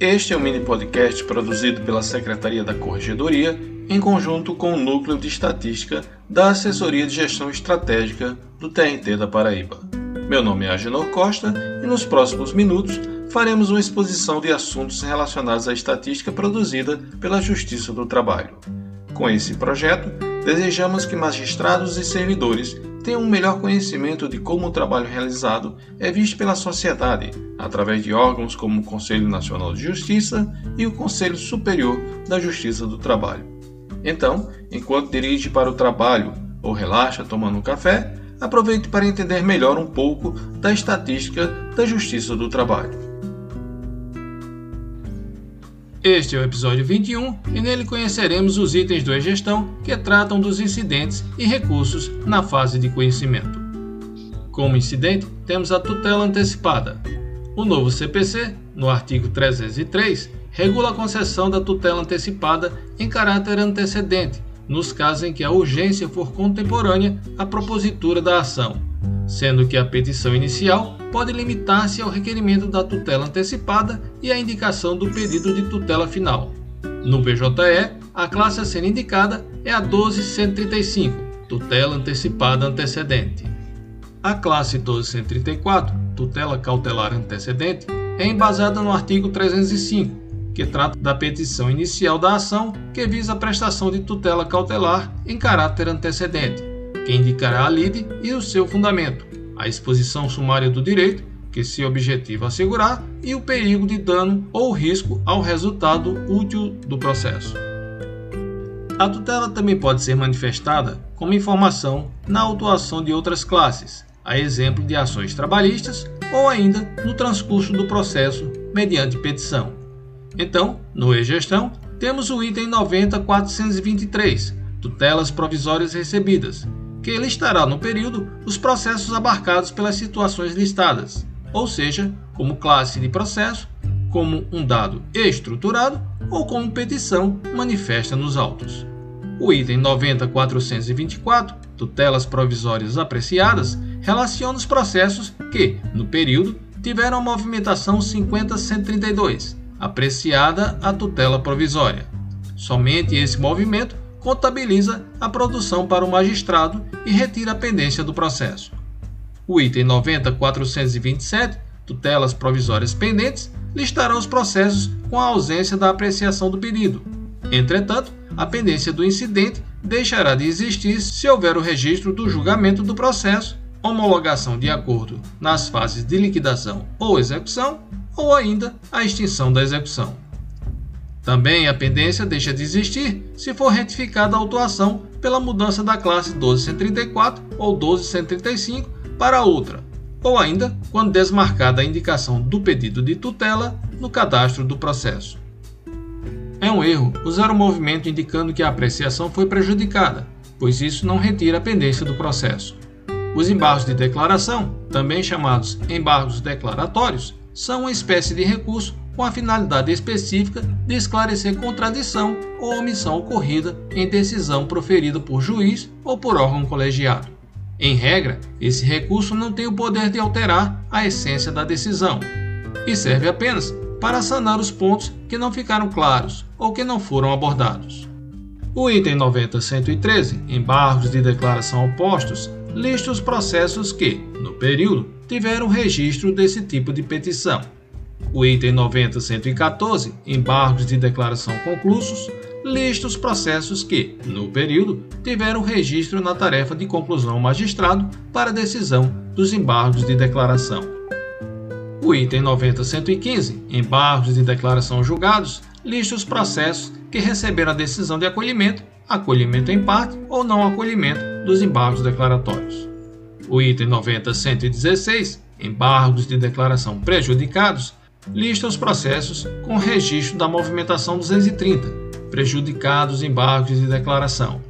Este é o mini podcast produzido pela Secretaria da Corregedoria em conjunto com o Núcleo de Estatística da Assessoria de Gestão Estratégica do TRT da Paraíba. Meu nome é Agenor Costa e nos próximos minutos faremos uma exposição de assuntos relacionados à estatística produzida pela Justiça do Trabalho. Com esse projeto, desejamos que magistrados e servidores tenham um melhor conhecimento de como o trabalho realizado é visto pela sociedade, através de órgãos como o Conselho Nacional de Justiça e o Conselho Superior da Justiça do Trabalho. Então, enquanto dirige para o trabalho ou relaxa tomando um café, aproveite para entender melhor um pouco da estatística da Justiça do Trabalho. Este é o episódio 21 e nele conheceremos os itens do e-gestão que tratam dos incidentes e recursos na fase de conhecimento. Como incidente, temos a tutela antecipada. O novo CPC, no artigo 303, regula a concessão da tutela antecipada em caráter antecedente, nos casos em que a urgência for contemporânea à propositura da ação, sendo que a petição inicial pode limitar-se ao requerimento da tutela antecipada e à indicação do pedido de tutela final. No PJE, a classe a ser indicada é a 12135, tutela antecipada antecedente. A classe 12134, tutela cautelar antecedente, é embasada no artigo 305, que trata da petição inicial da ação que visa a prestação de tutela cautelar em caráter antecedente, que indicará a lide e o seu fundamento, a exposição sumária do direito, que se objetiva assegurar, e o perigo de dano ou risco ao resultado útil do processo. A tutela também pode ser manifestada como informação na autuação de outras classes, a exemplo de ações trabalhistas ou ainda no transcurso do processo mediante petição. Então, no e-gestão, temos o item 90423, tutelas provisórias recebidas, que listará no período os processos abarcados pelas situações listadas, ou seja, como classe de processo, como um dado estruturado ou como petição manifesta nos autos. O item 90424, tutelas provisórias apreciadas, relaciona os processos que, no período, tiveram a movimentação 50132, apreciada a tutela provisória. Somente esse movimento contabiliza a produção para o magistrado e retira a pendência do processo. O item 90427, tutelas provisórias pendentes, listará os processos com a ausência da apreciação do pedido. Entretanto, a pendência do incidente deixará de existir se houver o registro do julgamento do processo, homologação de acordo nas fases de liquidação ou execução, ou ainda a extinção da execução. Também a pendência deixa de existir se for retificada a autuação pela mudança da classe 1234 ou 1235 para outra, ou ainda quando desmarcada a indicação do pedido de tutela no cadastro do processo. É um erro usar o movimento indicando que a apreciação foi prejudicada, pois isso não retira a pendência do processo. Os embargos de declaração, também chamados embargos declaratórios, são uma espécie de recurso com a finalidade específica de esclarecer contradição ou omissão ocorrida em decisão proferida por juiz ou por órgão colegiado. Em regra, esse recurso não tem o poder de alterar a essência da decisão e serve apenas para sanar os pontos que não ficaram claros ou que não foram abordados. O item 90.113, embargos de declaração opostos, lista os processos que, no período, tiveram registro desse tipo de petição. O item 90.114, embargos de declaração conclussos, lista os processos que, no período, tiveram registro na tarefa de conclusão magistrado para decisão dos embargos de declaração. O item 90.115, embargos de declaração julgados, lista os processos que receberam a decisão de acolhimento, acolhimento em parte ou não acolhimento dos embargos declaratórios. O item 90.116, embargos de declaração prejudicados, lista os processos com registro da movimentação 230, prejudicados embargos de declaração.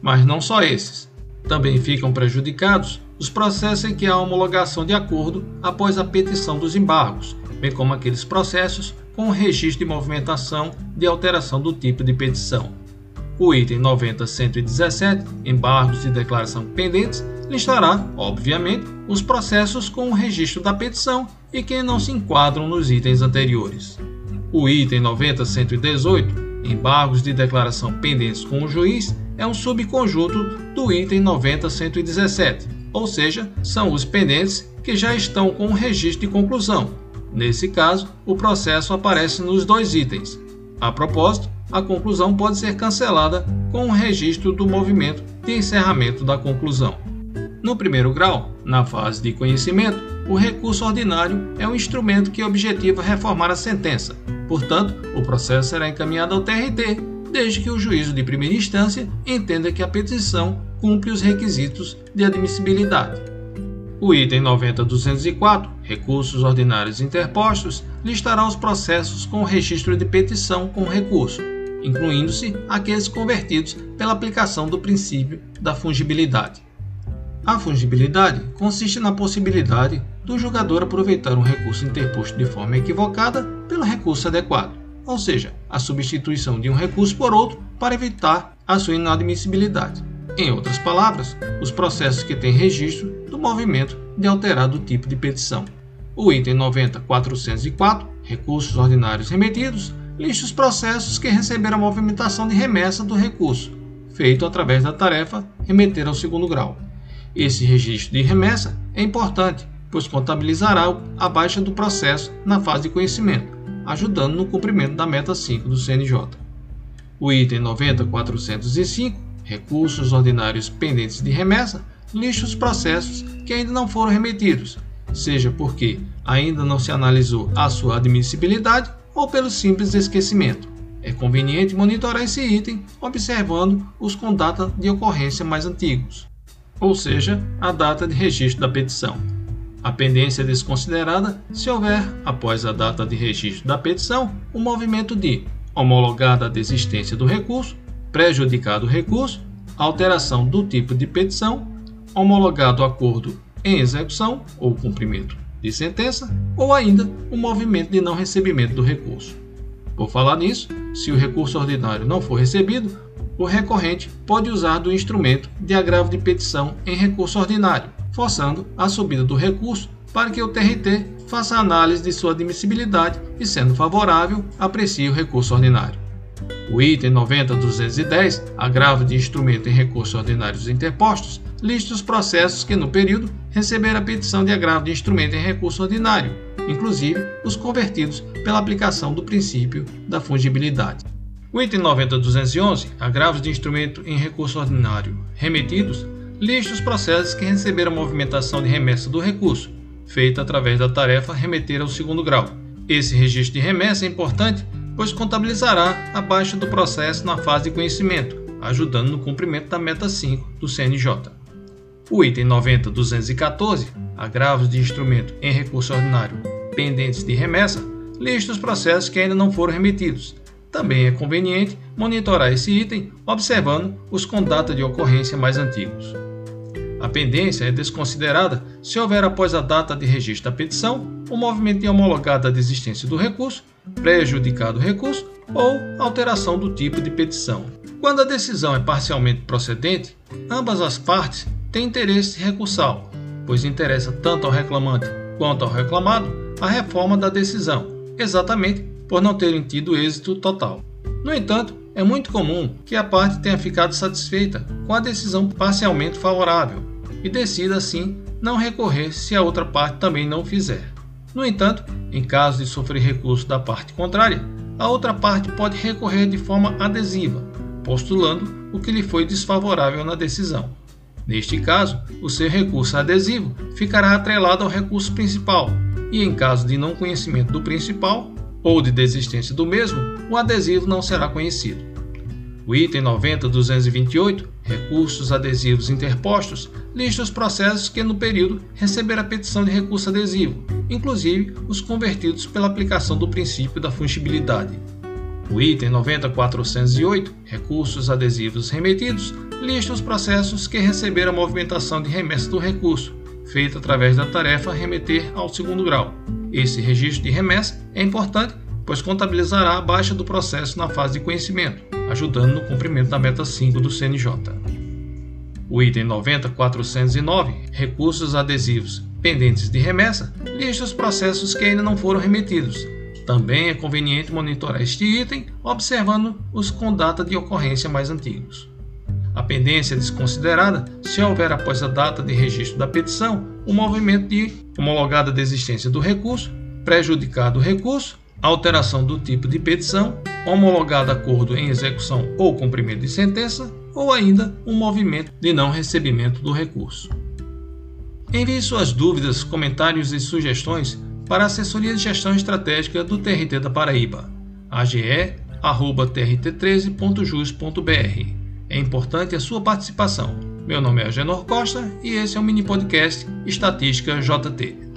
Mas não só esses. Também ficam prejudicados os processos em que há homologação de acordo após a petição dos embargos, bem como aqueles processos com registro de movimentação de alteração do tipo de petição. O item 90.117, embargos de declaração pendentes, listará, obviamente, os processos com o registro da petição e que não se enquadram nos itens anteriores. O item 90.118, embargos de declaração pendentes com o juiz, é um subconjunto do item 90.117, ou seja, são os pendentes que já estão com o registro de conclusão. Nesse caso, o processo aparece nos dois itens. A propósito, a conclusão pode ser cancelada com o registro do movimento de encerramento da conclusão. No primeiro grau, na fase de conhecimento, o recurso ordinário é um instrumento que objetiva reformar a sentença. Portanto, o processo será encaminhado ao TRT, desde que o juízo de primeira instância entenda que a petição cumpre os requisitos de admissibilidade. O item 90204, Recursos Ordinários Interpostos, listará os processos com registro de petição com recurso, incluindo-se aqueles convertidos pela aplicação do princípio da fungibilidade. A fungibilidade consiste na possibilidade do julgador aproveitar um recurso interposto de forma equivocada pelo recurso adequado, ou seja, a substituição de um recurso por outro para evitar a sua inadmissibilidade. Em outras palavras, os processos que têm registro do movimento de alterado tipo de petição. O item 90.404, recursos ordinários remetidos, lista os processos que receberam a movimentação de remessa do recurso, feito através da tarefa remeter ao segundo grau. Esse registro de remessa é importante, pois contabilizará a baixa do processo na fase de conhecimento, ajudando no cumprimento da meta 5 do CNJ. O item 90.405 recursos ordinários pendentes de remessa, lista os processos que ainda não foram remetidos, seja porque ainda não se analisou a sua admissibilidade ou pelo simples esquecimento. É conveniente monitorar esse item observando os com data de ocorrência mais antigos, ou seja, a data de registro da petição. A pendência é desconsiderada se houver, após a data de registro da petição, o um movimento de homologada a desistência do recurso prejudicado o recurso, alteração do tipo de petição, homologado o acordo em execução ou cumprimento de sentença, ou ainda o movimento de não recebimento do recurso. Por falar nisso, se o recurso ordinário não for recebido, o recorrente pode usar do instrumento de agravo de petição em recurso ordinário, forçando a subida do recurso para que o TRT faça análise de sua admissibilidade e, sendo favorável, aprecie o recurso ordinário. O item 90.210, agravo de instrumento em recursos ordinários interpostos, lista os processos que, no período, receberam a petição de agravo de instrumento em recurso ordinário, inclusive os convertidos pela aplicação do princípio da fungibilidade. O item 90.211, agravos de instrumento em recurso ordinário remetidos, lista os processos que receberam a movimentação de remessa do recurso, feita através da tarefa remeter ao segundo grau. Esse registro de remessa é importante pois contabilizará a baixa do processo na fase de conhecimento, ajudando no cumprimento da meta 5 do CNJ. O item 90.214, agravos de instrumento em recurso ordinário pendentes de remessa, lista os processos que ainda não foram remetidos. Também é conveniente monitorar esse item observando os com data de ocorrência mais antigos. A pendência é desconsiderada se houver após a data de registro da petição o movimento de homologada a desistência do recurso prejudicado o recurso ou alteração do tipo de petição. Quando a decisão é parcialmente procedente, ambas as partes têm interesse recursal, pois interessa tanto ao reclamante quanto ao reclamado a reforma da decisão, exatamente por não terem tido êxito total. No entanto, é muito comum que a parte tenha ficado satisfeita com a decisão parcialmente favorável e decida assim não recorrer se a outra parte também não fizer. No entanto, em caso de sofrer recurso da parte contrária, a outra parte pode recorrer de forma adesiva, postulando o que lhe foi desfavorável na decisão. Neste caso, o seu recurso adesivo ficará atrelado ao recurso principal, e em caso de não conhecimento do principal ou de desistência do mesmo, o adesivo não será conhecido. O item 90.228, recursos adesivos interpostos, lista os processos que no período receberam a petição de recurso adesivo, inclusive os convertidos pela aplicação do princípio da fungibilidade. O item 90.408, recursos adesivos remetidos, lista os processos que receberam a movimentação de remessa do recurso, feita através da tarefa remeter ao segundo grau. Esse registro de remessa é importante pois contabilizará a baixa do processo na fase de conhecimento, ajudando no cumprimento da meta 5 do CNJ. O item 90409, recursos adesivos pendentes de remessa, lista os processos que ainda não foram remetidos, Também é conveniente monitorar este item observando os com data de ocorrência mais antigos. A pendência é desconsiderada se houver após a data de registro da petição o movimento de homologada desistência do recurso, prejudicado o recurso, alteração do tipo de petição, homologado acordo em execução ou cumprimento de sentença, ou ainda um movimento de não recebimento do recurso. Envie suas dúvidas, comentários e sugestões para a Assessoria de Gestão Estratégica do TRT da Paraíba, age.trt13.jus.br. É importante a sua participação. Meu nome é Agenor Costa e esse é o mini podcast Estatística JT.